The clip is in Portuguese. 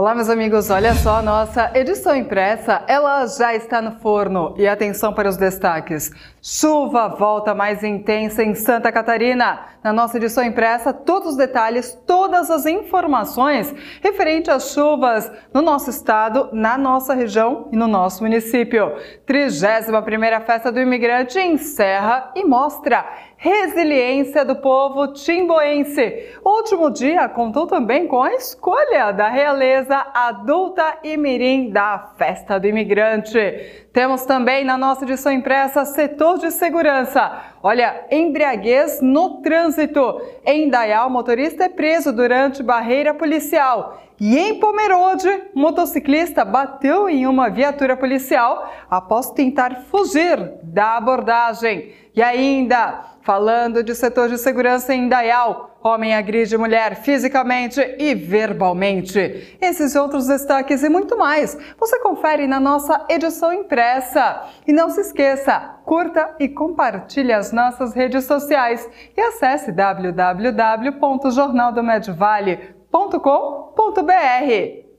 Olá, meus amigos, olha só a nossa edição impressa, ela já está no forno. E atenção para os destaques. Chuva volta mais intensa em Santa Catarina. Na nossa edição impressa, todos os detalhes, todas as informações referente às chuvas no nosso estado, na nossa região e no nosso município. 31ª Festa do Imigrante encerra e mostra resiliência do povo timboense. O último dia contou também com a escolha da realeza adulta e mirim da Festa do Imigrante. Temos também na nossa edição impressa setor de segurança. Olha, embriaguez no trânsito. Em Dayal, motorista é preso durante barreira policial. E em Pomerode, motociclista bateu em uma viatura policial após tentar fugir da abordagem. E ainda, falando de setor de segurança em Dayal, homem agride mulher fisicamente e verbalmente. Esses outros destaques e muito mais você confere na nossa edição impressa. E não se esqueça, curta e compartilhe as nossas redes sociais e acesse www.jornaldomedvale.com.br.